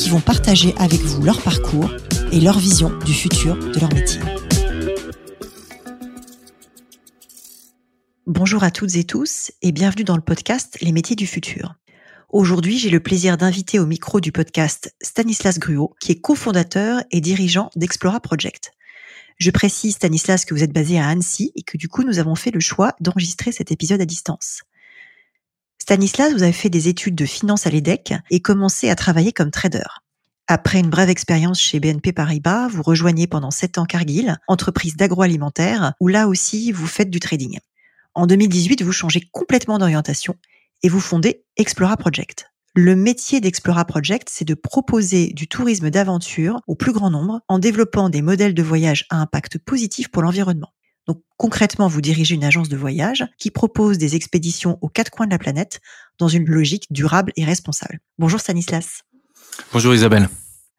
qui vont partager avec vous leur parcours et leur vision du futur de leur métier. Bonjour à toutes et tous et bienvenue dans le podcast Les métiers du futur. Aujourd'hui, j'ai le plaisir d'inviter au micro du podcast Stanislas Gruot, qui est cofondateur et dirigeant d'Explora Project. Je précise, Stanislas, que vous êtes basé à Annecy et que du coup, nous avons fait le choix d'enregistrer cet épisode à distance. Stanislas, vous avez fait des études de finance à l'EDEC et commencé à travailler comme trader. Après une brève expérience chez BNP Paribas, vous rejoignez pendant sept ans Cargill, entreprise d'agroalimentaire, où là aussi vous faites du trading. En 2018, vous changez complètement d'orientation et vous fondez Explora Project. Le métier d'Explora Project, c'est de proposer du tourisme d'aventure au plus grand nombre en développant des modèles de voyage à impact positif pour l'environnement. Donc concrètement, vous dirigez une agence de voyage qui propose des expéditions aux quatre coins de la planète dans une logique durable et responsable. Bonjour Stanislas. Bonjour Isabelle.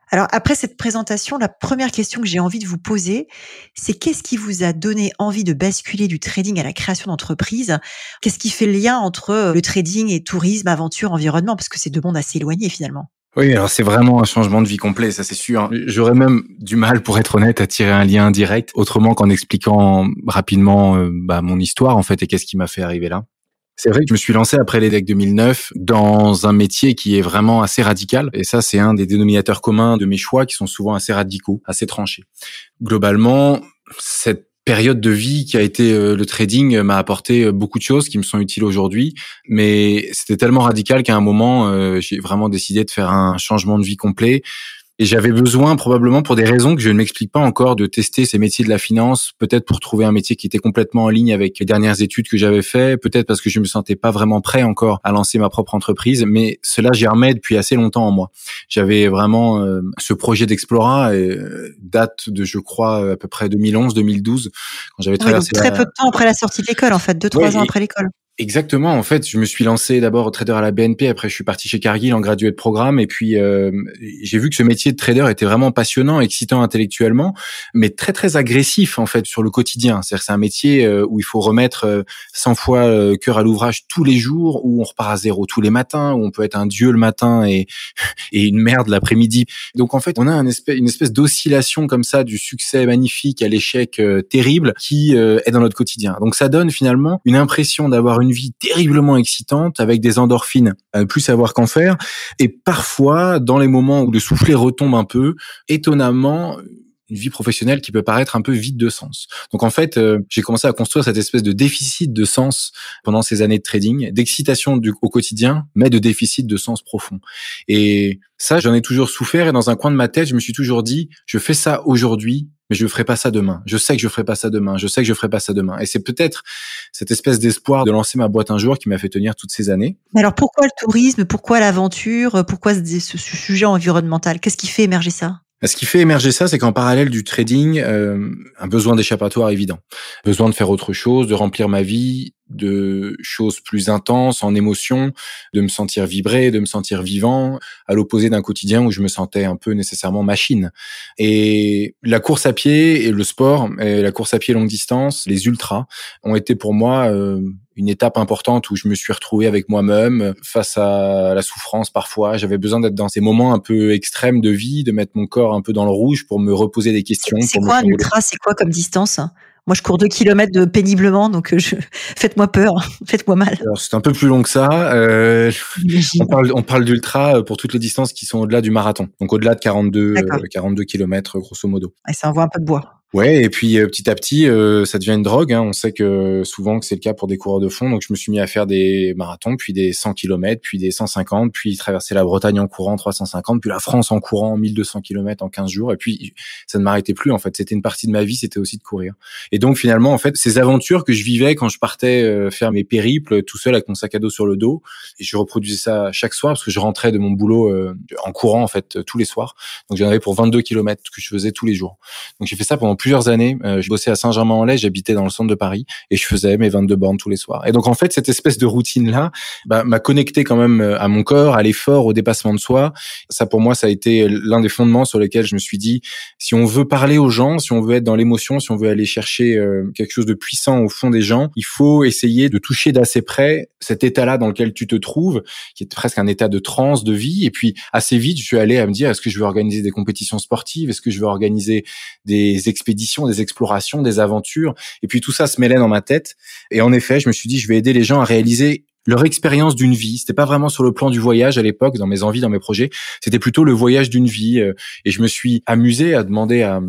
Alors après cette présentation, la première question que j'ai envie de vous poser, c'est qu'est-ce qui vous a donné envie de basculer du trading à la création d'entreprise Qu'est-ce qui fait le lien entre le trading et tourisme, aventure, environnement? Parce que c'est deux mondes assez éloignés finalement. Oui, alors c'est vraiment un changement de vie complet, ça c'est sûr. J'aurais même du mal, pour être honnête, à tirer un lien direct, autrement qu'en expliquant rapidement euh, bah, mon histoire en fait et qu'est-ce qui m'a fait arriver là. C'est vrai que je me suis lancé après l'EDEC 2009 dans un métier qui est vraiment assez radical. Et ça, c'est un des dénominateurs communs de mes choix qui sont souvent assez radicaux, assez tranchés. Globalement, cette période de vie qui a été euh, le trading m'a apporté euh, beaucoup de choses qui me sont utiles aujourd'hui, mais c'était tellement radical qu'à un moment, euh, j'ai vraiment décidé de faire un changement de vie complet et j'avais besoin, probablement pour des raisons que je ne m'explique pas encore, de tester ces métiers de la finance, peut-être pour trouver un métier qui était complètement en ligne avec les dernières études que j'avais fait, peut-être parce que je me sentais pas vraiment prêt encore à lancer ma propre entreprise, mais cela germait depuis assez longtemps en moi. J'avais vraiment euh, ce projet d'Explora, euh, date de, je crois, à peu près 2011-2012, quand j'avais traversé. très peu de temps après la sortie de l'école, en fait, deux trois ans après l'école. Exactement. En fait, je me suis lancé d'abord au trader à la BNP, après je suis parti chez Cargill en gradué de programme, et puis euh, j'ai vu que ce métier de trader était vraiment passionnant, excitant intellectuellement, mais très très agressif en fait sur le quotidien. C'est-à-dire c'est un métier euh, où il faut remettre 100 euh, fois cœur à l'ouvrage tous les jours, où on repart à zéro tous les matins, où on peut être un dieu le matin et, une merde l'après-midi. Donc en fait, on a une espèce d'oscillation comme ça du succès magnifique à l'échec terrible qui est dans notre quotidien. Donc ça donne finalement une impression d'avoir une vie terriblement excitante avec des endorphines à ne plus savoir qu'en faire. Et parfois, dans les moments où le soufflet retombe un peu, étonnamment, une vie professionnelle qui peut paraître un peu vide de sens. Donc en fait, euh, j'ai commencé à construire cette espèce de déficit de sens pendant ces années de trading, d'excitation au quotidien, mais de déficit de sens profond. Et ça, j'en ai toujours souffert et dans un coin de ma tête, je me suis toujours dit, je fais ça aujourd'hui mais je ne ferai pas ça demain. Je sais que je ferai pas ça demain. Je sais que je ferai pas ça demain. Et c'est peut-être cette espèce d'espoir de lancer ma boîte un jour qui m'a fait tenir toutes ces années. Mais alors pourquoi le tourisme? Pourquoi l'aventure? Pourquoi ce sujet environnemental? Qu'est-ce qui fait émerger ça? Ce qui fait émerger ça, c'est qu'en parallèle du trading, euh, un besoin d'échappatoire évident, besoin de faire autre chose, de remplir ma vie de choses plus intenses en émotion, de me sentir vibrer, de me sentir vivant, à l'opposé d'un quotidien où je me sentais un peu nécessairement machine. Et la course à pied et le sport, et la course à pied longue distance, les ultras, ont été pour moi euh, une étape importante où je me suis retrouvé avec moi-même face à la souffrance parfois. J'avais besoin d'être dans ces moments un peu extrêmes de vie, de mettre mon corps un peu dans le rouge pour me reposer des questions. C'est quoi un ultra? C'est quoi comme distance? Moi, je cours deux kilomètres de péniblement, donc euh, je... faites-moi peur, faites-moi mal. C'est un peu plus long que ça. Euh, on parle, on parle d'ultra euh, pour toutes les distances qui sont au-delà du marathon, donc au-delà de 42, 42 kilomètres grosso modo. Et ça envoie un peu de bois. Ouais, et puis euh, petit à petit, euh, ça devient une drogue. Hein. On sait que souvent que c'est le cas pour des coureurs de fond. Donc je me suis mis à faire des marathons, puis des 100 km, puis des 150, puis traverser la Bretagne en courant 350, puis la France en courant 1200 km en 15 jours. Et puis ça ne m'arrêtait plus en fait. C'était une partie de ma vie, c'était aussi de courir. Et donc finalement, en fait, ces aventures que je vivais quand je partais euh, faire mes périples tout seul avec mon sac à dos sur le dos, et je reproduisais ça chaque soir parce que je rentrais de mon boulot en courant en fait tous les soirs. Donc j'en avais pour 22 km que je faisais tous les jours. Donc j'ai fait ça pendant plusieurs années. Euh, je bossais à Saint-Germain-en-Laye, j'habitais dans le centre de Paris et je faisais mes 22 bornes tous les soirs. Et donc en fait, cette espèce de routine-là bah, m'a connecté quand même euh, à mon corps, à l'effort, au dépassement de soi. Ça pour moi, ça a été l'un des fondements sur lesquels je me suis dit, si on veut parler aux gens, si on veut être dans l'émotion, si on veut aller chercher euh, quelque chose de puissant au fond des gens, il faut essayer de toucher d'assez près cet état-là dans lequel tu te trouves, qui est presque un état de transe, de vie. Et puis assez vite, je suis allé à me dire, est-ce que je veux organiser des compétitions sportives? Est-ce que je veux organiser des expéditions, des explorations, des aventures. Et puis tout ça se mêlait dans ma tête. Et en effet, je me suis dit, je vais aider les gens à réaliser leur expérience d'une vie. C'était pas vraiment sur le plan du voyage à l'époque, dans mes envies, dans mes projets. C'était plutôt le voyage d'une vie. Euh, et je me suis amusé à demander à,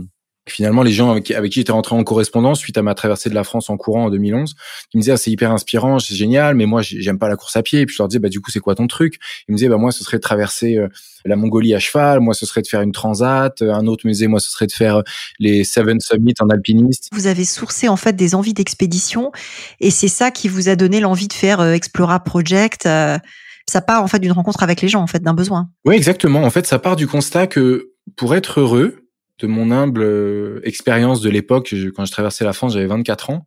finalement les gens avec, qui j'étais rentré en correspondance suite à ma traversée de la France en courant en 2011 qui me disaient ah, c'est hyper inspirant c'est génial mais moi j'aime pas la course à pied. Et puis je leur disais bah du coup c'est quoi ton truc? Ils me disaient bah moi ce serait de traverser euh, la Mongolie à cheval moi ce serait de faire une transat un autre me disait moi ce serait de faire euh, les Seven Summits en alpiniste. Vous avez sourcé en fait des envies d'expédition et c'est ça qui vous a donné l'envie de faire euh, Explora Project ça part en fait d'une rencontre avec les gens en fait d'un besoin. Oui exactement. En fait ça part du constat que pour être heureux de mon humble euh, expérience de l'époque, quand je traversais la France, j'avais 24 ans,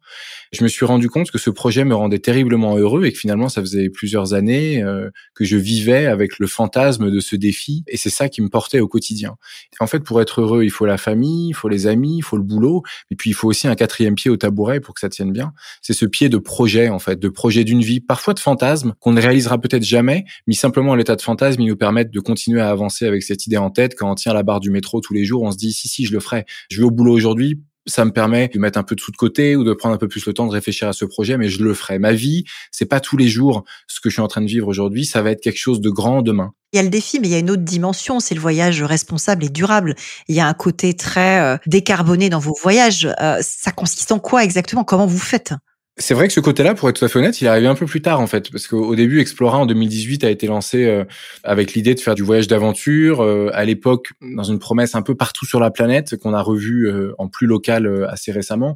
je me suis rendu compte que ce projet me rendait terriblement heureux et que finalement, ça faisait plusieurs années euh, que je vivais avec le fantasme de ce défi et c'est ça qui me portait au quotidien. En fait, pour être heureux, il faut la famille, il faut les amis, il faut le boulot, et puis il faut aussi un quatrième pied au tabouret pour que ça tienne bien. C'est ce pied de projet, en fait, de projet d'une vie, parfois de fantasme, qu'on ne réalisera peut-être jamais, mais simplement l'état de fantasme, il nous permet de continuer à avancer avec cette idée en tête. Quand on tient la barre du métro tous les jours, on se dit, si, si, je le ferai. Je vais au boulot aujourd'hui, ça me permet de mettre un peu de sous de côté ou de prendre un peu plus le temps de réfléchir à ce projet, mais je le ferai. Ma vie, c'est pas tous les jours ce que je suis en train de vivre aujourd'hui, ça va être quelque chose de grand demain. Il y a le défi, mais il y a une autre dimension, c'est le voyage responsable et durable. Il y a un côté très euh, décarboné dans vos voyages. Euh, ça consiste en quoi exactement? Comment vous faites? C'est vrai que ce côté-là, pour être tout à fait honnête, il est arrivé un peu plus tard en fait, parce qu'au début, Explora en 2018 a été lancé euh, avec l'idée de faire du voyage d'aventure. Euh, à l'époque, dans une promesse un peu partout sur la planète qu'on a revu euh, en plus local assez récemment.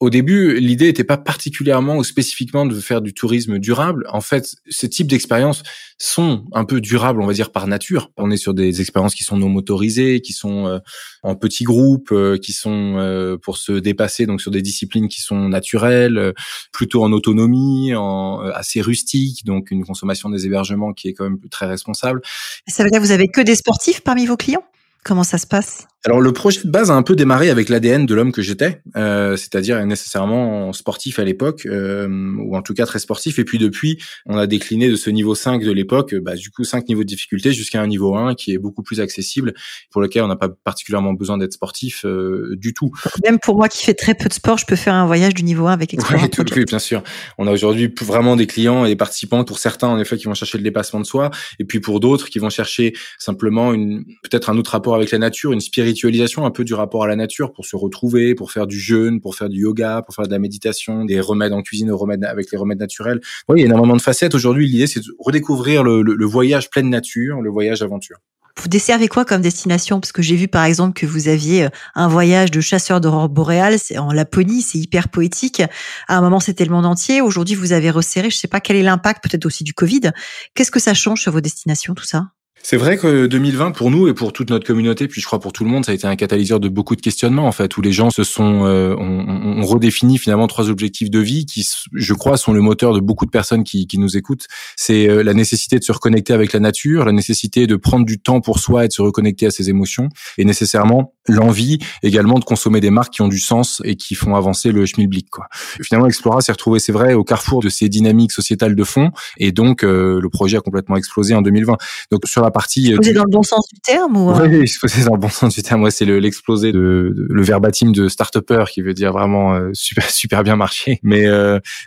Au début, l'idée n'était pas particulièrement ou spécifiquement de faire du tourisme durable. En fait, ce type d'expériences sont un peu durables, on va dire par nature. On est sur des expériences qui sont non motorisées, qui sont en petits groupes, qui sont pour se dépasser, donc sur des disciplines qui sont naturelles plutôt en autonomie, en euh, assez rustique, donc une consommation des hébergements qui est quand même très responsable. Ça veut dire que vous avez que des sportifs parmi vos clients? Comment ça se passe? Alors le projet de base a un peu démarré avec l'ADN de l'homme que j'étais, euh, c'est-à-dire nécessairement sportif à l'époque, euh, ou en tout cas très sportif. Et puis depuis, on a décliné de ce niveau 5 de l'époque, bah, du coup 5 niveaux de difficulté jusqu'à un niveau 1 qui est beaucoup plus accessible, pour lequel on n'a pas particulièrement besoin d'être sportif euh, du tout. Même pour moi qui fais très peu de sport, je peux faire un voyage du niveau 1 avec Explorer oui, tout, oui, bien sûr. On a aujourd'hui vraiment des clients et des participants, pour certains en effet, qui vont chercher le dépassement de soi, et puis pour d'autres qui vont chercher simplement une peut-être un autre rapport avec la nature, une spiritualité un peu du rapport à la nature pour se retrouver, pour faire du jeûne, pour faire du yoga, pour faire de la méditation, des remèdes en cuisine, remèdes avec les remèdes naturels. Oui, il y a énormément de facettes. Aujourd'hui, l'idée, c'est de redécouvrir le, le voyage pleine nature, le voyage aventure. Vous desservez quoi comme destination? Parce que j'ai vu par exemple que vous aviez euh, un voyage de chasseur d'aurore boréale en Laponie, c'est hyper poétique. À un moment, c'était le monde entier. Aujourd'hui, vous avez resserré. Je ne sais pas quel est l'impact, peut-être aussi du Covid. Qu'est-ce que ça change sur vos destinations, tout ça? C'est vrai que 2020 pour nous et pour toute notre communauté, puis je crois pour tout le monde, ça a été un catalyseur de beaucoup de questionnements en fait, où les gens se sont, euh, on, finalement trois objectifs de vie qui, je crois, sont le moteur de beaucoup de personnes qui, qui nous écoutent. C'est euh, la nécessité de se reconnecter avec la nature, la nécessité de prendre du temps pour soi et de se reconnecter à ses émotions, et nécessairement l'envie également de consommer des marques qui ont du sens et qui font avancer le schmilblick. Quoi. Finalement, Explora s'est retrouvé, c'est vrai, au carrefour de ces dynamiques sociétales de fond, et donc euh, le projet a complètement explosé en 2020. Donc sur la partie. Explosé euh, dans le bon sens du terme ou euh? Oui, explosé dans le bon sens du terme. Ouais, c'est l'explosé de, de, le verbatim de start-upper qui veut dire vraiment super super bien marché. Mais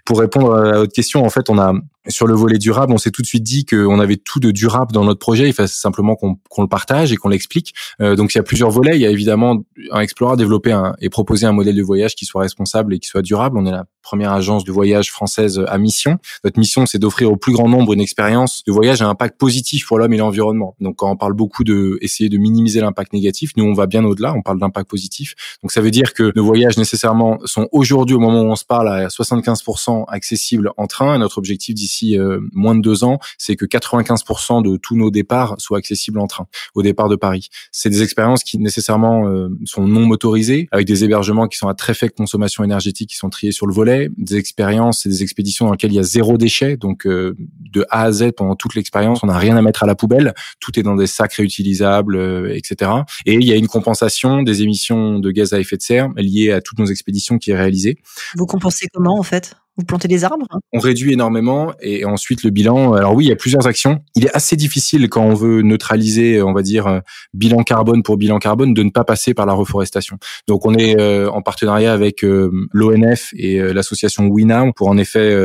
pour répondre à votre question, en fait, on a Sur le volet durable, on s'est tout de suite dit qu'on avait tout de durable dans notre projet. Il fallait simplement qu'on le partage et qu'on l'explique. Euh, donc, il y a plusieurs volets. Il y a évidemment un Explorer développer un, et proposer un modèle de voyage qui soit responsable et qui soit durable. On est la première agence de voyage française à mission. Notre mission, c'est d'offrir au plus grand nombre une expérience de voyage à impact positif pour l'homme et l'environnement. Donc, quand on parle beaucoup de essayer de minimiser l'impact négatif, nous, on va bien au-delà. On parle d'impact positif. Donc, ça veut dire que nos voyages nécessairement sont aujourd'hui, au moment où on se parle, à 75% accessibles en train. Et notre objectif d'ici euh, moins de deux ans, c'est que 95% de tous nos départs soient accessibles en train au départ de Paris. C'est des expériences qui nécessairement euh, sont non motorisées, avec des hébergements qui sont à très faible consommation énergétique, qui sont triés sur le volet, des expériences et des expéditions dans lesquelles il y a zéro déchet, donc euh, de A à Z pendant toute l'expérience, on n'a rien à mettre à la poubelle, tout est dans des sacs réutilisables, etc. Et il y a une compensation des émissions de gaz à effet de serre liées à toutes nos expéditions qui est réalisée. Vous compensez comment en fait? Vous des arbres On réduit énormément et ensuite le bilan. Alors oui, il y a plusieurs actions. Il est assez difficile quand on veut neutraliser, on va dire, euh, bilan carbone pour bilan carbone, de ne pas passer par la reforestation. Donc on est euh, en partenariat avec euh, l'ONF et l'association WeNow pour en effet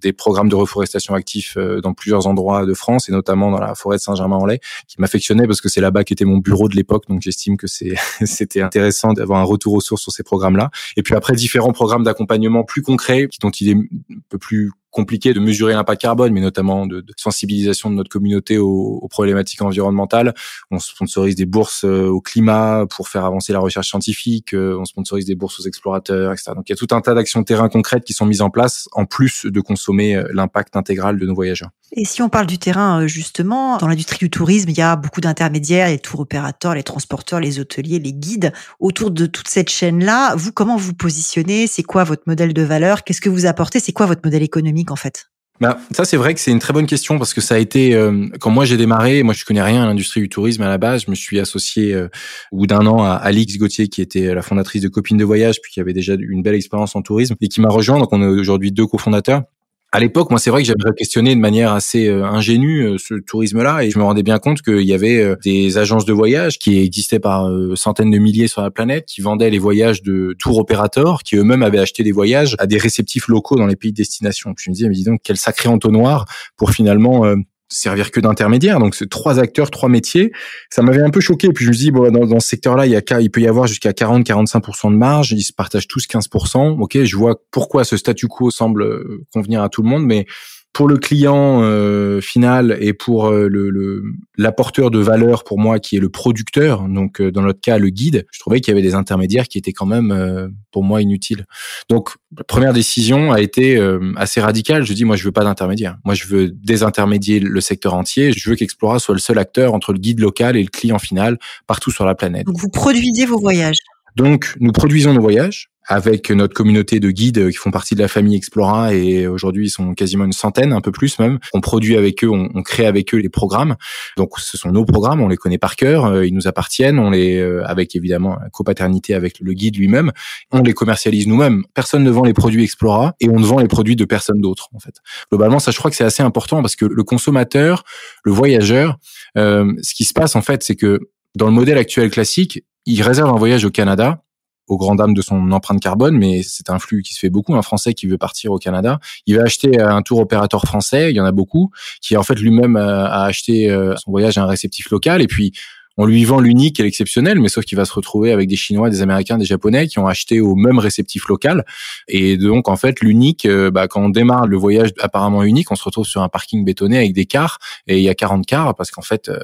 des programmes de reforestation actifs dans plusieurs endroits de France et notamment dans la forêt de Saint-Germain-en-Laye, qui m'affectionnait parce que c'est là-bas qu'était mon bureau de l'époque. Donc j'estime que c'était intéressant d'avoir un retour aux sources sur ces programmes-là. Et puis après différents programmes d'accompagnement plus concrets dont il est un peu plus compliqué de mesurer l'impact carbone, mais notamment de, sensibilisation de notre communauté aux, problématiques environnementales. On sponsorise des bourses euh, au climat pour faire avancer la recherche scientifique, euh, on sponsorise des bourses aux explorateurs, etc. Donc il y a tout un tas d'actions terrain concrètes qui sont mises en place, en plus de consommer euh, l'impact intégral de nos voyageurs. Et si on parle du terrain, justement, dans l'industrie du tourisme, il y a beaucoup d'intermédiaires, les tours opérateurs, les transporteurs, les hôteliers, les guides. Autour de toute cette chaîne-là, vous, comment vous positionnez? C'est quoi votre modèle de valeur? Qu'est-ce que vous apportez? C'est quoi votre modèle économique? En fait. Bah, ça c'est vrai que c'est une très bonne question parce que ça a été euh, quand moi j'ai démarré, moi je connais rien à l'industrie du tourisme à la base, je me suis associé euh, au bout d'un an à Alix Gauthier qui était la fondatrice de Copines de voyage puis qui avait déjà une belle expérience en tourisme et qui m'a rejoint. Donc on est aujourd'hui deux cofondateurs à l'époque, moi, c'est vrai que j'avais questionné de manière assez euh, ingénue euh, ce tourisme-là, et je me rendais bien compte qu'il y avait euh, des agences de voyage qui existaient par centaines de milliers sur la planète, qui vendaient les voyages de tour opérateurs, qui eux-mêmes avaient acheté des voyages à des réceptifs locaux dans les pays de destination. Je me disais, mais dis donc, quel sacré entonnoir pour finalement servir que d'intermédiaire. Donc, c'est trois acteurs, trois métiers. Ça m'avait un peu choqué. Puis je me dis, bon, dans, dans ce secteur-là, il, y a, il peut y avoir jusqu'à 40-45% de marge. Ils se partagent tous 15%. Ok, je vois pourquoi ce statu quo semble euh, convenir à tout le monde, mais pour le client euh, final et pour euh, le l'apporteur de valeur pour moi qui est le producteur, donc euh, dans notre cas le guide, je trouvais qu'il y avait des intermédiaires qui étaient quand même pour moi inutiles. Donc la première décision a été assez radicale. Je dis moi je veux pas d'intermédiaire. Moi je veux désintermédier le secteur entier. Je veux qu'Explora soit le seul acteur entre le guide local et le client final partout sur la planète. Donc vous produisez vos voyages. Donc nous produisons nos voyages avec notre communauté de guides qui font partie de la famille Explora et aujourd'hui ils sont quasiment une centaine, un peu plus même. On produit avec eux, on, on, crée avec eux les programmes. Donc ce sont nos programmes, on les connaît par cœur, euh, ils nous appartiennent, on les euh, avec évidemment copaternité avec le guide lui-même, on les commercialise nous-mêmes. Personne ne vend les produits Explora et on ne vend les produits de personne d'autre en fait. Globalement, ça je crois que c'est assez important parce que le consommateur, le voyageur, euh, ce qui se passe en fait, c'est que dans le modèle actuel classique, il réserve un voyage au Canada aux grandes dames de son empreinte carbone, mais c'est un flux qui se fait beaucoup. Un Français qui veut partir au Canada, il va acheter un tour opérateur français, il y en a beaucoup, qui en fait lui-même a acheté euh, son voyage à un réceptif local, et puis on lui vend l'unique et l'exceptionnel, mais sauf qu'il va se retrouver avec des Chinois, des Américains, des Japonais qui ont acheté au même réceptif local. Et donc, en fait, l'unique, euh, bah, quand on démarre le voyage apparemment unique, on se retrouve sur un parking bétonné avec des cars, et il y a 40 cars, parce qu'en fait... Euh,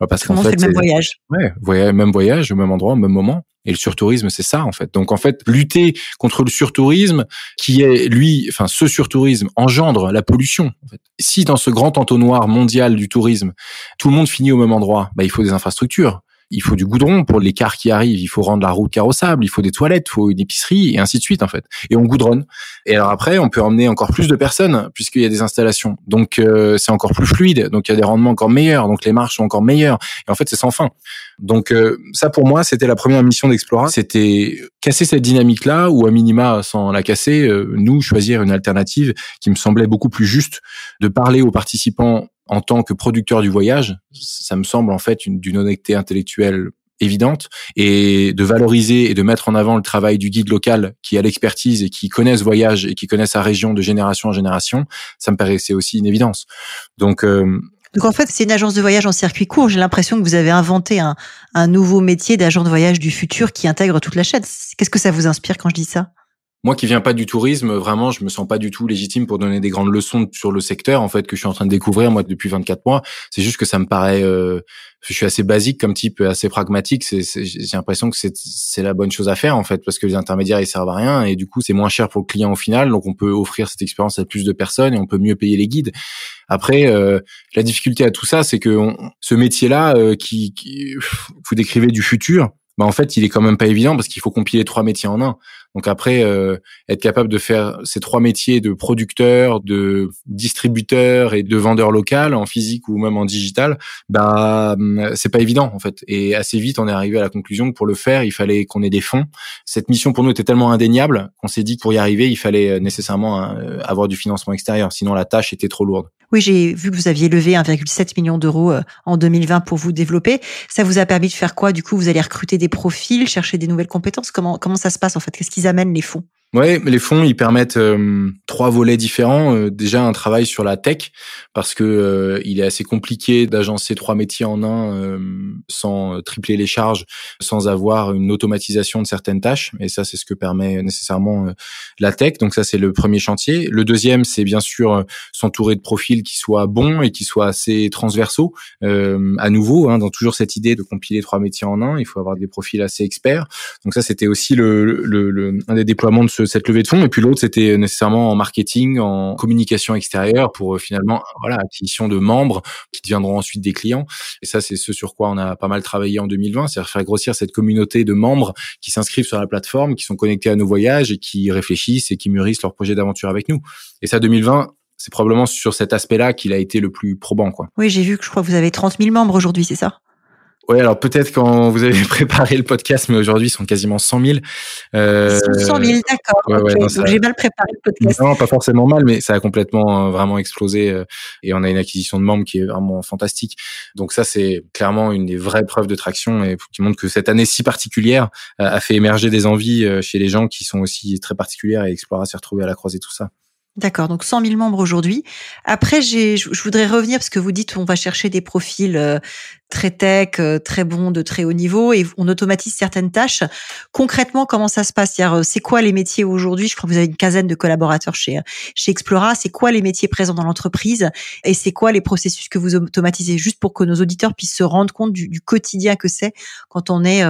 bah, parce qu'en fait, le même voyage. Ouais, même voyage, au même endroit, au même moment. Et le surtourisme, c'est ça en fait. Donc en fait, lutter contre le surtourisme, qui est lui, enfin ce surtourisme engendre la pollution. Si dans ce grand entonnoir mondial du tourisme, tout le monde finit au même endroit, bah, il faut des infrastructures il faut du goudron pour les cars qui arrivent, il faut rendre la route carrossable, il faut des toilettes, il faut une épicerie et ainsi de suite en fait. Et on goudronne. Et alors après, on peut emmener encore plus de personnes puisqu'il y a des installations. Donc euh, c'est encore plus fluide, donc il y a des rendements encore meilleurs, donc les marches sont encore meilleures. Et en fait, c'est sans fin. Donc euh, ça pour moi, c'était la première mission d'Explora, c'était casser cette dynamique là ou à minima sans la casser, euh, nous choisir une alternative qui me semblait beaucoup plus juste de parler aux participants en tant que producteur du voyage, ça me semble en fait d'une honnêteté intellectuelle évidente et de valoriser et de mettre en avant le travail du guide local qui a l'expertise et qui connaît ce voyage et qui connaît sa région de génération en génération, ça me paraissait aussi une évidence. Donc euh, donc en fait, c'est une agence de voyage en circuit court. J'ai l'impression que vous avez inventé un, un nouveau métier d'agent de voyage du futur qui intègre toute la chaîne. Qu'est-ce que ça vous inspire quand je dis ça? Moi qui viens pas du tourisme, vraiment, je me sens pas du tout légitime pour donner des grandes leçons sur le secteur en fait que je suis en train de découvrir moi depuis 24 mois. C'est juste que ça me paraît, euh, je suis assez basique comme type, assez pragmatique. C'est, j'ai l'impression que c'est, c'est la bonne chose à faire en fait parce que les intermédiaires ils servent à rien et du coup c'est moins cher pour le client au final, donc on peut offrir cette expérience à plus de personnes et on peut mieux payer les guides. Après, euh, la difficulté à tout ça, c'est que ce métier-là euh, qui, qui vous décrivez du futur, bah en fait il est quand même pas évident parce qu'il faut compiler trois métiers en un. Donc après, euh, être capable de faire ces trois métiers de producteur, de distributeur et de vendeur local en physique ou même en digital, bah hum, c'est pas évident en fait. Et assez vite, on est arrivé à la conclusion que pour le faire, il fallait qu'on ait des fonds. Cette mission pour nous était tellement indéniable qu'on s'est dit que pour y arriver, il fallait euh, nécessairement euh, avoir du financement extérieur, sinon la tâche était trop lourde. Oui, j'ai vu que vous aviez levé 1,7 million d'euros en 2020 pour vous développer. Ça vous a permis de faire quoi? Du coup, vous allez recruter des profils, chercher des nouvelles compétences? Comment comment ça se passe en fait? Qu'est-ce amènent les fonds? Ouais, les fonds ils permettent euh, trois volets différents. Euh, déjà un travail sur la tech parce que euh, il est assez compliqué d'agencer trois métiers en un sans tripler les charges, sans avoir une automatisation de certaines tâches. Et ça c'est ce que permet nécessairement la tech. Donc ça c'est le premier chantier. Le deuxième c'est bien sûr s'entourer de profils qui soient bons et qui soient assez transversaux. à nouveau, hein, dans toujours cette idée de compiler trois métiers en un, il faut avoir des profils assez experts. Donc ça c'était aussi le, le, le, un des déploiements de ce cette levée de fonds. Et puis l'autre, c'était nécessairement en marketing, en communication extérieure pour euh, finalement, voilà, acquisition de membres qui deviendront ensuite des clients. Et ça, c'est ce sur quoi on a pas mal travaillé en 2020, c'est-à-dire faire grossir cette communauté de membres qui s'inscrivent sur la plateforme, qui sont connectés à nos voyages et qui réfléchissent et qui mûrissent leur projet d'aventure avec nous. Et ça, 2020, c'est probablement sur cet aspect-là qu'il a été le plus probant, quoi. Oui, j'ai vu que je crois que vous avez 30 000 membres aujourd'hui, c'est ça? Oui, alors peut-être quand vous avez préparé le podcast, mais aujourd'hui, ils sont quasiment 100 000. Euh... 100 000, d'accord. Donc j'ai mal préparé le podcast. Non, pas forcément mal, mais ça a complètement euh, vraiment explosé euh, et on a une acquisition de membres qui est vraiment fantastique. Donc ça, c'est clairement une des vraies preuves de traction et qui montre que cette année si particulière euh, a fait émerger des envies chez les gens qui sont aussi très particulières et Explora s'est retrouvé à la croisée tout ça. D'accord, donc 100 000 membres aujourd'hui. Après, j'ai, je voudrais revenir parce que vous dites on va chercher des profils euh, très tech, euh, très bons, de très haut niveau, et on automatise certaines tâches. Concrètement, comment ça se passe? Euh, C'est quoi les métiers aujourd'hui? Je crois que vous avez une quinzaine de collaborateurs chez chez Explora. C'est quoi les métiers présents dans l'entreprise? Et c'est quoi les processus que vous automatisez? Juste pour que nos auditeurs puissent se rendre compte du, du quotidien que c'est quand on est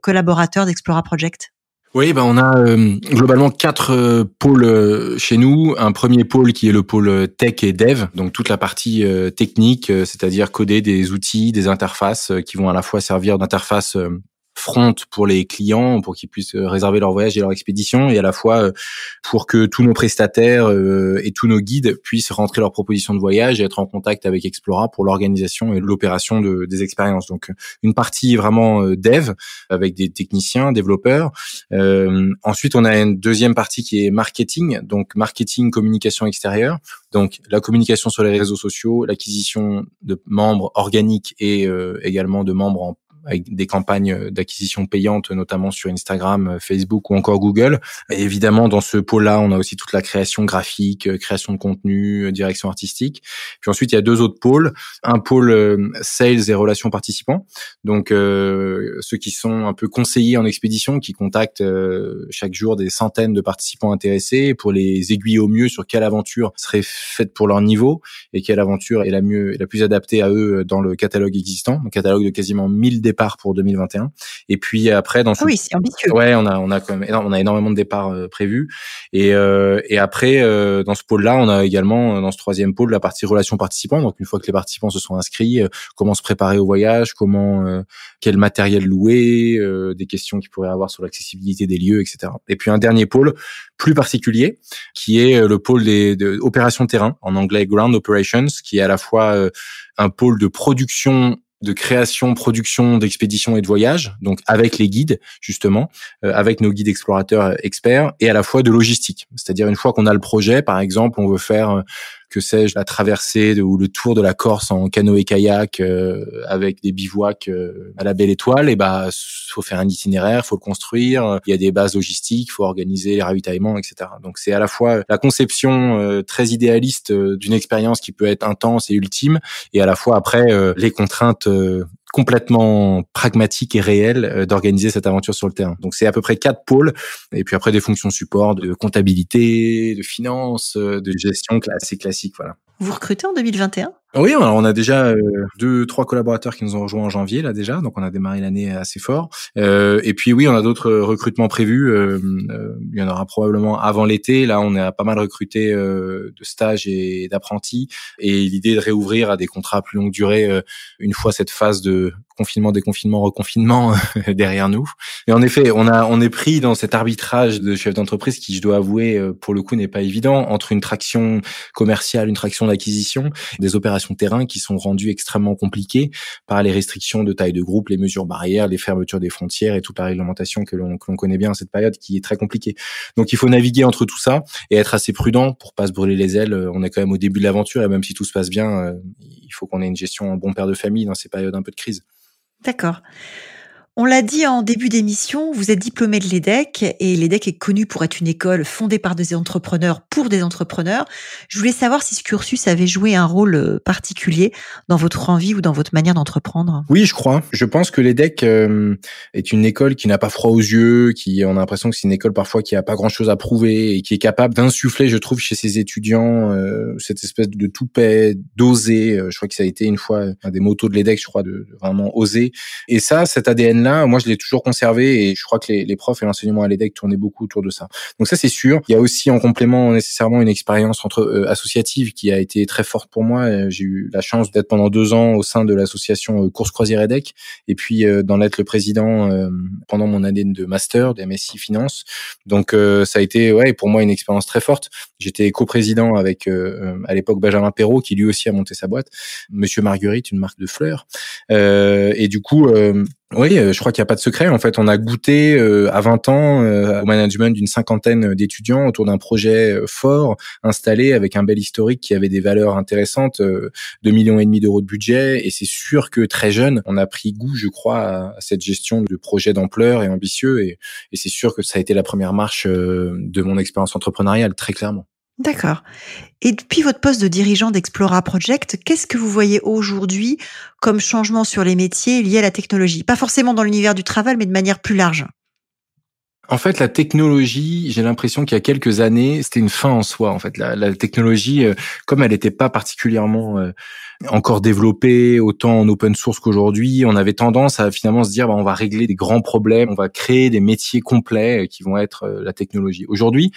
collaborateur d'Explora Project? Oui, ben on a euh, globalement quatre euh, pôles euh, chez nous. Un premier pôle qui est le pôle tech et dev, donc toute la partie technique, c'est-à-dire coder des outils, des interfaces qui vont à la fois servir d'interface front pour les clients pour qu'ils puissent euh, réserver leur voyage et leur expédition et à la fois euh, pour que tous nos prestataires euh, et tous nos guides puissent rentrer leurs propositions de voyage et être en contact avec Explora pour l'organisation et l'opération de, des expériences. Donc une partie vraiment dev avec des techniciens, développeurs. Euh, ensuite, on a une deuxième partie qui est marketing, donc marketing, communication extérieure. Donc la communication sur les réseaux sociaux, l'acquisition de membres organiques et également de membres en avec des campagnes d'acquisition payantes, notamment sur Instagram, Facebook ou encore Google. Et évidemment, dans ce pôle-là, on a aussi toute la création graphique, création de contenu, direction artistique. Puis ensuite, il y a deux autres pôles. Un pôle euh, sales et relations participants. Donc, euh, ceux qui sont un peu conseillers en expédition, qui contactent euh, chaque jour des centaines de participants intéressés pour les aiguiller au mieux sur quelle aventure serait faite pour leur niveau et quelle aventure est la mieux, la plus adaptée à eux dans le catalogue existant. Un catalogue de quasiment 1000 départs pour 2021. Et puis après, dans ce... Ah oui, c'est ambitieux. Ouais, on a on a quand même on a énormément de départs euh, prévus. Et euh, et après, euh, dans ce pôle-là, on a également dans ce troisième pôle la partie relations participants. Donc une fois que les participants se sont inscrits, comment se préparer au voyage, comment quel matériel louer, des questions qu'ils pourraient avoir sur l'accessibilité des lieux, etc. Et puis un dernier pôle plus particulier, qui est le pôle des de, opérations terrain, en anglais ground operations, qui est à la fois un pôle de production de création, production d'expéditions et de voyages, donc avec les guides justement, euh, avec nos guides explorateurs experts, et à la fois de logistique. C'est-à-dire une fois qu'on a le projet, par exemple, on veut faire euh, que sais-je, la traversée ou le tour de la Corse en canoë-kayak avec des bivouacs à la belle étoile, et bah faut faire un itinéraire, faut le construire, il y a des bases logistiques, faut organiser les ravitaillements, etc. Donc c'est à la fois la conception très idéaliste d'une expérience qui peut être intense et ultime, et à la fois après les contraintes complètement pragmatique et réel euh, d'organiser cette aventure sur le terrain. Donc c'est à peu près quatre pôles et puis après des fonctions support de comptabilité, de finance, euh, de gestion assez classique voilà. Vous recrutez en 2021 oui, on a déjà euh, deux, trois collaborateurs qui nous ont rejoints en janvier là déjà, donc on a démarré l'année assez fort. Euh, et puis oui, on a d'autres recrutements prévus. Euh, il y en aura probablement avant l'été. Là, on a pas mal recruté de stages et d'apprentis, et l'idée de réouvrir à des contrats plus longue durée une fois cette phase de confinement, déconfinement, reconfinement derrière nous. Et en effet, on a on est pris dans cet arbitrage de chef d'entreprise qui, je dois avouer, pour le coup, n'est pas évident entre une traction commerciale, une traction d'acquisition, des opérations terrain qui sont rendues extrêmement compliquées par les restrictions de taille de groupe, les mesures barrières, les fermetures des frontières et toute la réglementation que l'on connaît bien à cette période qui est très compliquée. Donc il faut naviguer entre tout ça et être assez prudent pour pas se brûler les ailes. On est quand même au début de l'aventure et même si tout se passe bien, euh, il faut qu'on ait une gestion en bon père de famille dans ces périodes un peu de crise. D'accord. On l'a dit en début d'émission, vous êtes diplômé de l'EDEC et l'EDEC est connu pour être une école fondée par des entrepreneurs pour des entrepreneurs. Je voulais savoir si ce cursus avait joué un rôle euh, particulier dans votre envie ou dans votre manière d'entreprendre. Oui, je crois. Je pense que l'EDEC euh, est une école qui n'a pas froid aux yeux, qui on a l'impression que c'est une école parfois qui a pas grand-chose à prouver et qui est capable d'insuffler, je trouve, chez ses étudiants euh, cette espèce de toupet, d'oser. Je crois que ça a été une fois un des motos de l'EDEC, je crois, de, vraiment oser. Et ça, cet ADN là moi, je l'ai toujours conservé et je crois que les, les profs et l'enseignement à l'EDEC tournaient beaucoup autour de ça. Donc ça, c'est sûr. Il y a aussi en complément nécessairement une expérience entre euh, associative qui a été très forte pour moi. Euh, j'ai eu la chance d'être pendant deux ans au sein de l'association euh, Course Croisière EDEC et puis d'en être le président pendant mon année de master de MSI Finance. Donc ça a été ouais pour moi une expérience très forte. J'étais coprésident avec à l'époque Benjamin Perrault qui lui aussi a monté sa boîte, Monsieur Marguerite, une marque de fleurs. et du coup oui, euh, je crois qu'il n'y a pas de secret. En fait, on a goûté euh, à 20 ans euh, au management d'une cinquantaine d'étudiants autour d'un projet fort installé avec un bel historique qui avait des valeurs intéressantes, 2 millions et demi d'euros de budget. Et c'est sûr que très jeune, on a pris goût, je crois, à, cette gestion de projet d'ampleur et ambitieux. Et, et c'est sûr que ça a été la première marche de mon expérience entrepreneuriale, très clairement. D'accord. Et depuis votre poste de dirigeant d'Explora Project, qu'est-ce que vous voyez aujourd'hui comme changement sur les métiers liés à la technologie? Pas forcément dans l'univers du travail, mais de manière plus large. En fait, la technologie, j'ai l'impression qu'il y a quelques années, c'était une fin en soi. En fait, la, technologie, euh, comme elle n'était pas particulièrement euh, encore développée autant en open source qu'aujourd'hui, on avait tendance à finalement se dire, bah, on va régler des grands problèmes, on va créer des métiers complets euh, qui vont être la technologie. Aujourd'hui,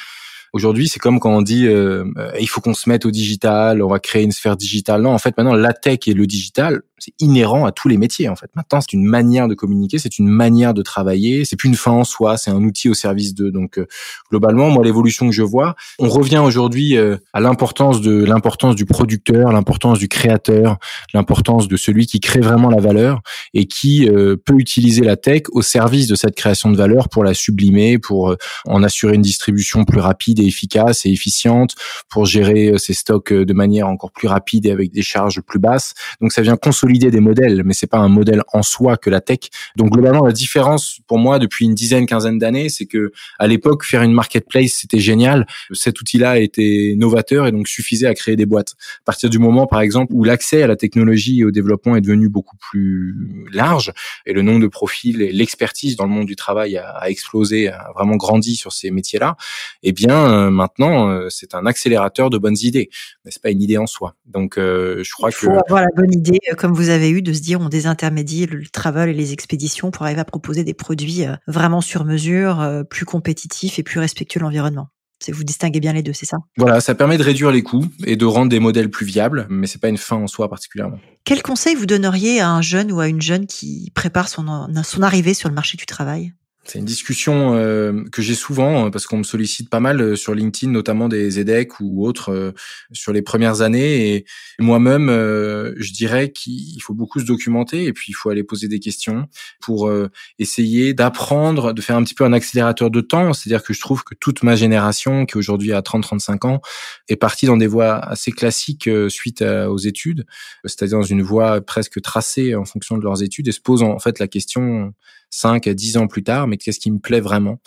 Aujourd'hui, c'est comme quand on dit euh, il faut qu'on se mette au digital, on va créer une sphère digitale. Non, en fait, maintenant la tech et le digital, c'est inhérent à tous les métiers en fait. Maintenant, c'est une manière de communiquer, c'est une manière de travailler, c'est plus une fin en soi, c'est un outil au service de. Donc euh, globalement, moi l'évolution que je vois, on revient aujourd'hui euh, à l'importance de l'importance du producteur, l'importance du créateur, l'importance de celui qui crée vraiment la valeur et qui euh, peut utiliser la tech au service de cette création de valeur pour la sublimer, pour en assurer une distribution plus rapide et efficace et efficiente, pour gérer ses stocks de manière encore plus rapide et avec des charges plus basses. Donc ça vient consolider l'idée des modèles, mais c'est pas un modèle en soi que la tech. Donc globalement, la différence pour moi depuis une dizaine, quinzaine d'années, c'est que à l'époque, faire une marketplace, c'était génial. Cet outil-là était novateur et donc suffisait à créer des boîtes. À partir du moment, par exemple, où l'accès à la technologie et au développement est devenu beaucoup plus large et le nombre de profils et l'expertise dans le monde du travail a, explosé, a vraiment grandi sur ces métiers-là, eh bien euh, maintenant, euh, c'est un accélérateur de bonnes idées. Mais c'est pas une idée en soi. Donc euh, je crois Il faut avoir la bonne idée, comme vous avez eu de se dire on désintermédie le travel et les expéditions pour arriver à proposer des produits euh, vraiment sur mesure, euh, plus compétitifs et plus respectueux de l'environnement. Vous distinguez bien les deux, c'est ça? Voilà, ça permet de réduire les coûts et de rendre des modèles plus viables, mais c'est pas une fin en soi particulièrement. Quel conseil vous donneriez à un jeune ou à une jeune qui prépare son, son arrivée sur le marché du travail? C'est une discussion euh, que j'ai souvent euh, parce qu'on me sollicite pas mal euh, sur LinkedIn, notamment des EDEC ou autres sur les premières années. Et moi-même, je dirais qu'il faut beaucoup se documenter et puis il faut aller poser des questions pour essayer d'apprendre, de faire un petit peu un accélérateur de temps. C'est-à-dire que je trouve que toute ma génération, qui aujourd'hui a 30-35 ans, est partie dans des voies assez classiques suite aux études, c'est-à-dire dans une voie presque tracée en fonction de leurs études et se pose en fait la question 5 à 10 ans plus tard, mais qu'est-ce qui me plaît vraiment?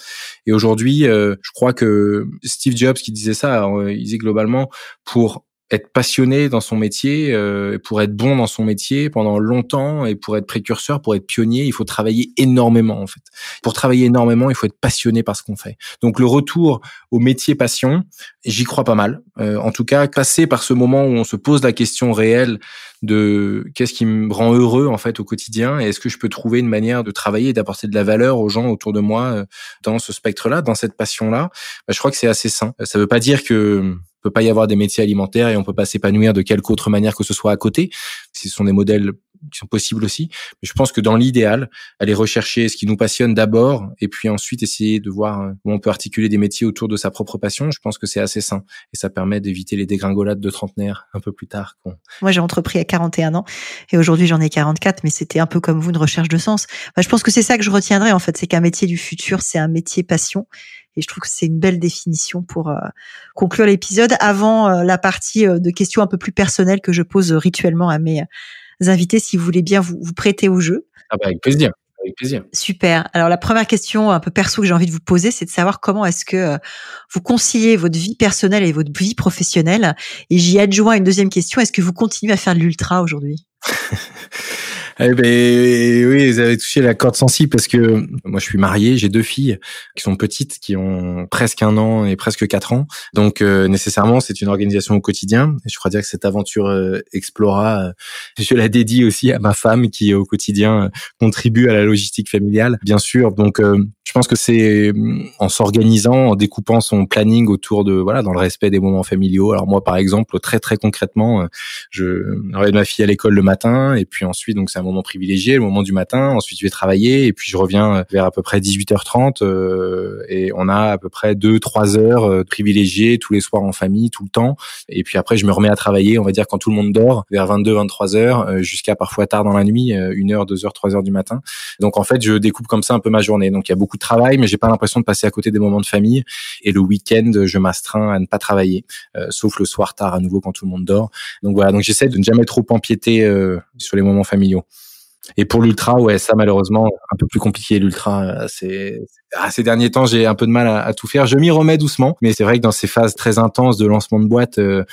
Et aujourd'hui, euh, je crois que Steve Jobs qui disait ça, euh, il disait globalement, pour être passionné dans son métier, euh, pour être bon dans son métier pendant longtemps et pour être précurseur, pour être pionnier, il faut travailler énormément en fait. Pour travailler énormément, il faut être passionné par ce qu'on fait. Donc le retour au métier passion, j'y crois pas mal. Euh, en tout cas, passer par ce moment où on se pose la question réelle de qu'est-ce qui me rend heureux en fait au quotidien et est-ce que je peux trouver une manière de travailler et d'apporter de la valeur aux gens autour de moi euh, dans ce spectre-là, dans cette passion-là, bah, je crois que c'est assez sain. Ça veut pas dire que peut pas y avoir des métiers alimentaires et on peut pas s'épanouir de quelque autre manière que ce soit à côté. Ce sont des modèles qui sont possibles aussi. Mais je pense que dans l'idéal, aller rechercher ce qui nous passionne d'abord et puis ensuite essayer de voir euh, où on peut articuler des métiers autour de sa propre passion, je pense que c'est assez sain et ça permet d'éviter les dégringolades de trentenaire un peu plus tard. Moi, j'ai entrepris à 41 ans et aujourd'hui j'en ai 44, mais c'était un peu comme vous une recherche de sens. je pense que c'est ça que je retiendrai en fait, c'est qu'un métier du futur, c'est un métier passion et je trouve que c'est une belle définition pour euh, conclure l'épisode avant euh, la partie euh, de questions un peu plus personnelles que je pose rituellement à mes invités, si vous voulez bien vous, vous prêter au jeu. Ah bah avec plaisir. Avec plaisir. Super. Alors la première question un peu perso que j'ai envie de vous poser, c'est de savoir comment est-ce que vous conciliez votre vie personnelle et votre vie professionnelle. Et j'y adjoins une deuxième question. Est-ce que vous continuez à faire de l'ultra aujourd'hui? eh ben oui, vous avez touché la corde sensible parce que moi je suis marié, j'ai deux filles qui sont petites, qui ont presque un an et presque quatre ans. Donc euh, nécessairement c'est une organisation au quotidien. Je crois dire que cette aventure euh, Explora, euh, je la dédie aussi à ma femme qui au quotidien contribue à la logistique familiale, bien sûr. Donc je pense que c'est en s'organisant, en découpant son planning autour de voilà dans le respect des moments familiaux. Alors moi par exemple très très concrètement, je envoie ma fille à l'école le matin et puis ensuite donc c'est moment privilégié, le moment du matin. Ensuite, je vais travailler et puis je reviens euh, vers à peu près 18h30 euh, et on a à peu près 2-3 heures euh, privilégiées tous les soirs en famille, tout le temps. Et puis après, je me remets à travailler, on va dire quand tout le monde dort, vers 22-23 heures jusqu'à parfois tard dans la nuit, 1 heure, 2 heures, 3 heures du matin. Donc en fait, je découpe comme ça un peu ma journée. Donc il y a beaucoup de travail, mais j'ai pas l'impression de passer à côté des moments de famille. Et le week-end, je m'astreins à ne pas travailler, sauf le soir tard à nouveau quand tout le monde dort. Donc voilà, donc j'essaie de ne jamais trop empiéter sur les moments familiaux. Et pour l'ultra, ouais, ça malheureusement un peu plus compliqué. L'ultra, euh, c'est ah, ces derniers temps, j'ai un peu de mal à, tout faire. Je m'y remets doucement, mais c'est vrai que dans ces phases très intenses de lancement de boîte, euh,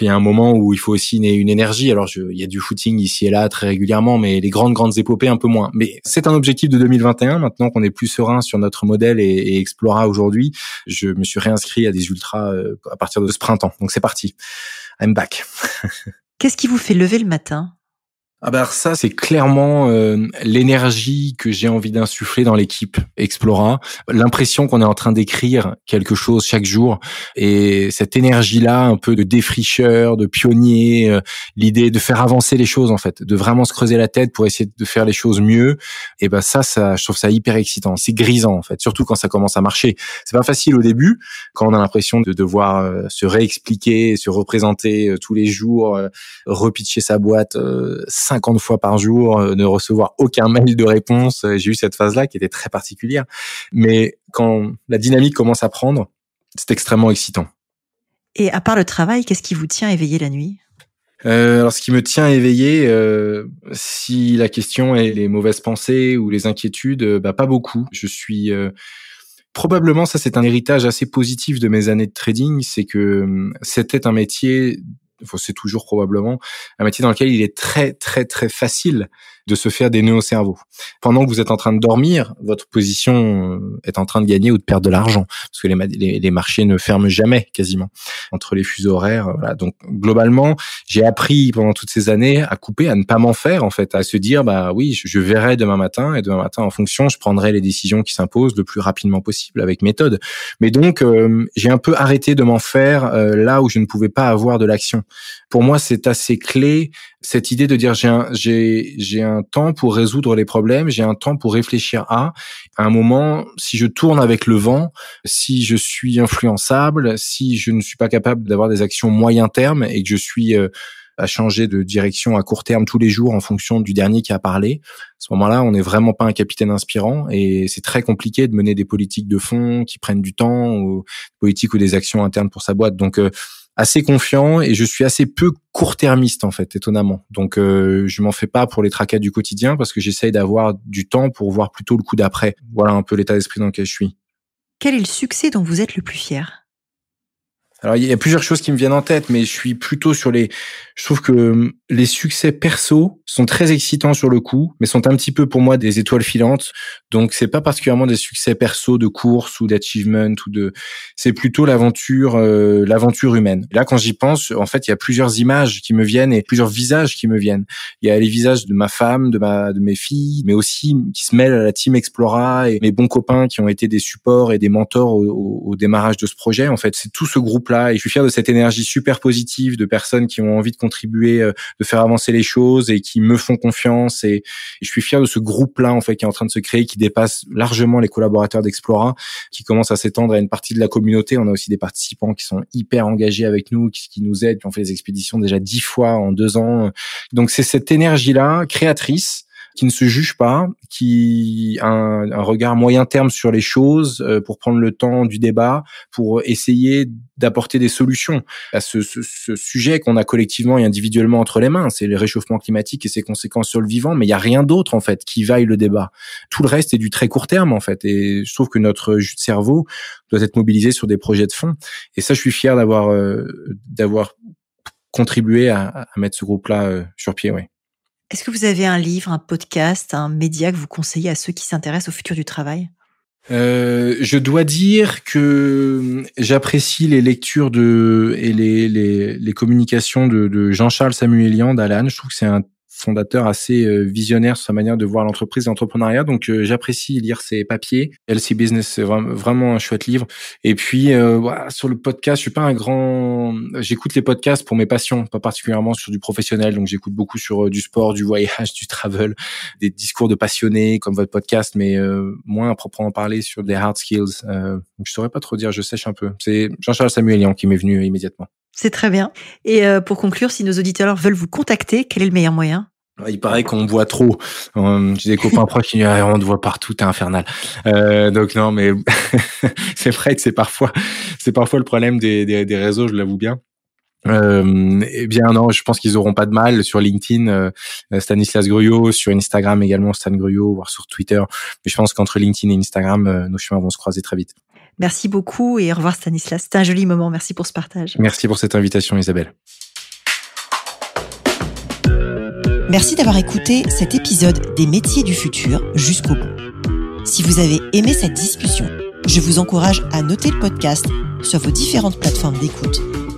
il y a un moment où il faut aussi une, énergie. Alors, je, il y a du footing ici et là très régulièrement, mais les grandes grandes épopées un peu moins. Mais c'est un objectif de 2021. Maintenant qu'on est plus serein sur notre modèle et, et Explora aujourd'hui, je me suis réinscrit à des ultras euh, à partir de ce printemps. Donc c'est parti. I'm back. Qu'est-ce qui vous fait lever le matin? Ah bah ça, c'est clairement euh, l'énergie que j'ai envie d'insuffler dans l'équipe Explora, l'impression qu'on est en train d'écrire quelque chose chaque jour, et cette énergie-là, un peu de défricheur, de pionnier, euh, l'idée de faire avancer les choses en fait, de vraiment se creuser la tête pour essayer de faire les choses mieux. Et ben ça, ça, je trouve ça hyper excitant. C'est grisant en fait, surtout quand ça commence à marcher. C'est pas facile au début, quand on a l'impression de devoir euh, se réexpliquer, se représenter tous les jours, repitcher sa boîte 50 fois par jour, euh, ne recevoir aucun mail de réponse. Euh, j'ai eu cette phase-là qui était très particulière. Mais quand la dynamique commence à prendre, c'est extrêmement excitant. Et à part le travail, qu'est-ce qui vous tient éveillé la nuit? Euh, alors, ce qui me tient éveillé, euh, si la question est les mauvaises pensées ou les inquiétudes, bah pas beaucoup. Je suis probablement ça, c'est un héritage assez positif de mes années de trading, c'est que c'était un métier c'est toujours probablement un métier dans lequel il est très très très facile de se faire des nœuds au cerveau. Pendant que vous êtes en train de dormir, votre position euh, est en train de gagner ou de perdre de l'argent, parce que les, les, marchés ne ferment jamais quasiment entre les fuseaux horaires. Voilà. Donc globalement, j'ai appris pendant toutes ces années à couper, à ne pas m'en faire en fait, à se dire bah oui, je, verrai demain matin et demain matin en fonction, je prendrai les décisions qui s'imposent le plus rapidement possible avec méthode. Mais donc euh, j'ai un peu arrêté de m'en faire euh, là où je ne pouvais pas avoir de l'action. Pour moi, c'est assez clé cette idée de dire j'ai j'ai j'ai un un temps pour résoudre les problèmes, j'ai un temps pour réfléchir à. À un moment, si je tourne avec le vent, si je suis influençable, si je ne suis pas capable d'avoir des actions moyen terme et que je suis euh, à changer de direction à court terme tous les jours en fonction du dernier qui a parlé. À ce moment-là, on n'est vraiment pas un capitaine inspirant et c'est très compliqué de mener des politiques de fond qui prennent du temps ou politiques ou des actions internes pour sa boîte. Donc euh, assez confiant et je suis assez peu court-termiste en fait, étonnamment. Donc euh, je m'en fais pas pour les tracas du quotidien parce que j'essaye d'avoir du temps pour voir plutôt le coup d'après. Voilà un peu l'état d'esprit dans lequel je suis. Quel est le succès dont vous êtes le plus fier? Alors il y a plusieurs choses qui me viennent en tête, mais je suis plutôt sur les. Je trouve que hum, les succès perso sont très excitants sur le coup, mais sont un petit peu pour moi des étoiles filantes. Donc c'est pas particulièrement des succès perso de course ou d'achievement ou de. C'est plutôt l'aventure, euh, l'aventure humaine. Là quand j'y pense, en fait il y a plusieurs images qui me viennent et plusieurs visages qui me viennent. Il y a les visages de ma femme, de ma, de mes filles, mais aussi qui se mêlent à la team Explora et mes bons copains qui ont été des supports et des mentors au, au démarrage de ce projet. En fait c'est tout ce groupe et je suis fier de cette énergie super positive de personnes qui ont envie de contribuer, euh, de faire avancer les choses et qui me font confiance et, je suis fier de ce groupe là en fait qui est en train de se créer qui dépasse largement les collaborateurs d'Explora qui commence à s'étendre à une partie de la communauté. On a aussi des participants qui sont hyper engagés avec nous qui, qui nous aident. Qui ont fait des expéditions déjà dix fois en deux ans. Donc c'est cette énergie là créatrice qui ne se juge pas, qui a un, regard moyen terme sur les choses euh, pour prendre le temps du débat, pour essayer d'apporter des solutions à ce, ce, ce sujet qu'on a collectivement et individuellement entre les mains. C'est le réchauffement climatique et ses conséquences sur le vivant, mais il y a rien d'autre en fait qui vaille le débat. Tout le reste est du très court terme en fait, et je trouve que notre jus de cerveau doit être mobilisé sur des projets de fond. Et ça, je suis fier d'avoir euh, d'avoir contribué à, à, mettre ce groupe-là euh, sur pied. Ouais. Est-ce que vous avez un livre, un podcast, un média que vous conseillez à ceux qui s'intéressent au futur du travail? Euh, je dois dire que j'apprécie les lectures de et les, communications de, de Jean-Charles Samuelian d'Alan. Je trouve que c'est un fondateur assez euh, visionnaire sur sa manière de voir l'entreprise et l'entrepreneuriat. Donc euh, j'apprécie lire ses papiers. LC Business, c'est vraiment un chouette livre. Et puis euh, sur le podcast, je suis pas un grand. J'écoute les podcasts pour mes passions, pas particulièrement sur du professionnel. Donc j'écoute beaucoup sur du sport, du voyage, du travel, des discours de passionnés comme votre podcast, mais moins à proprement parler sur des hard skills. donc je saurais pas trop dire, je sèche un peu. C'est Jean-Charles Samuelian qui m'est venu immédiatement. C'est très bien. Et euh, pour conclure, si nos auditeurs veulent vous contacter, quel est le meilleur moyen? Il paraît qu'on voit trop. Euh, j'ai des copains proches qui disent ah, on te voit partout, t'es infernal. Euh, donc non, mais c'est vrai que c'est parfois, c'est parfois le problème des, des, des réseaux, je l'avoue bien. Euh, eh bien non, je pense qu'ils auront pas de mal sur LinkedIn, euh, Stanislas Gruyot, sur Instagram également Stan Gruyot, voire sur Twitter. Mais je pense qu'entre LinkedIn et Instagram, euh, nos chemins vont se croiser très vite. Merci beaucoup et au revoir Stanislas. C'était un joli moment. Merci pour ce partage. Merci pour cette invitation Isabelle. Merci d'avoir écouté cet épisode des métiers du futur jusqu'au bout. Si vous avez aimé cette discussion, je vous encourage à noter le podcast sur vos différentes plateformes d'écoute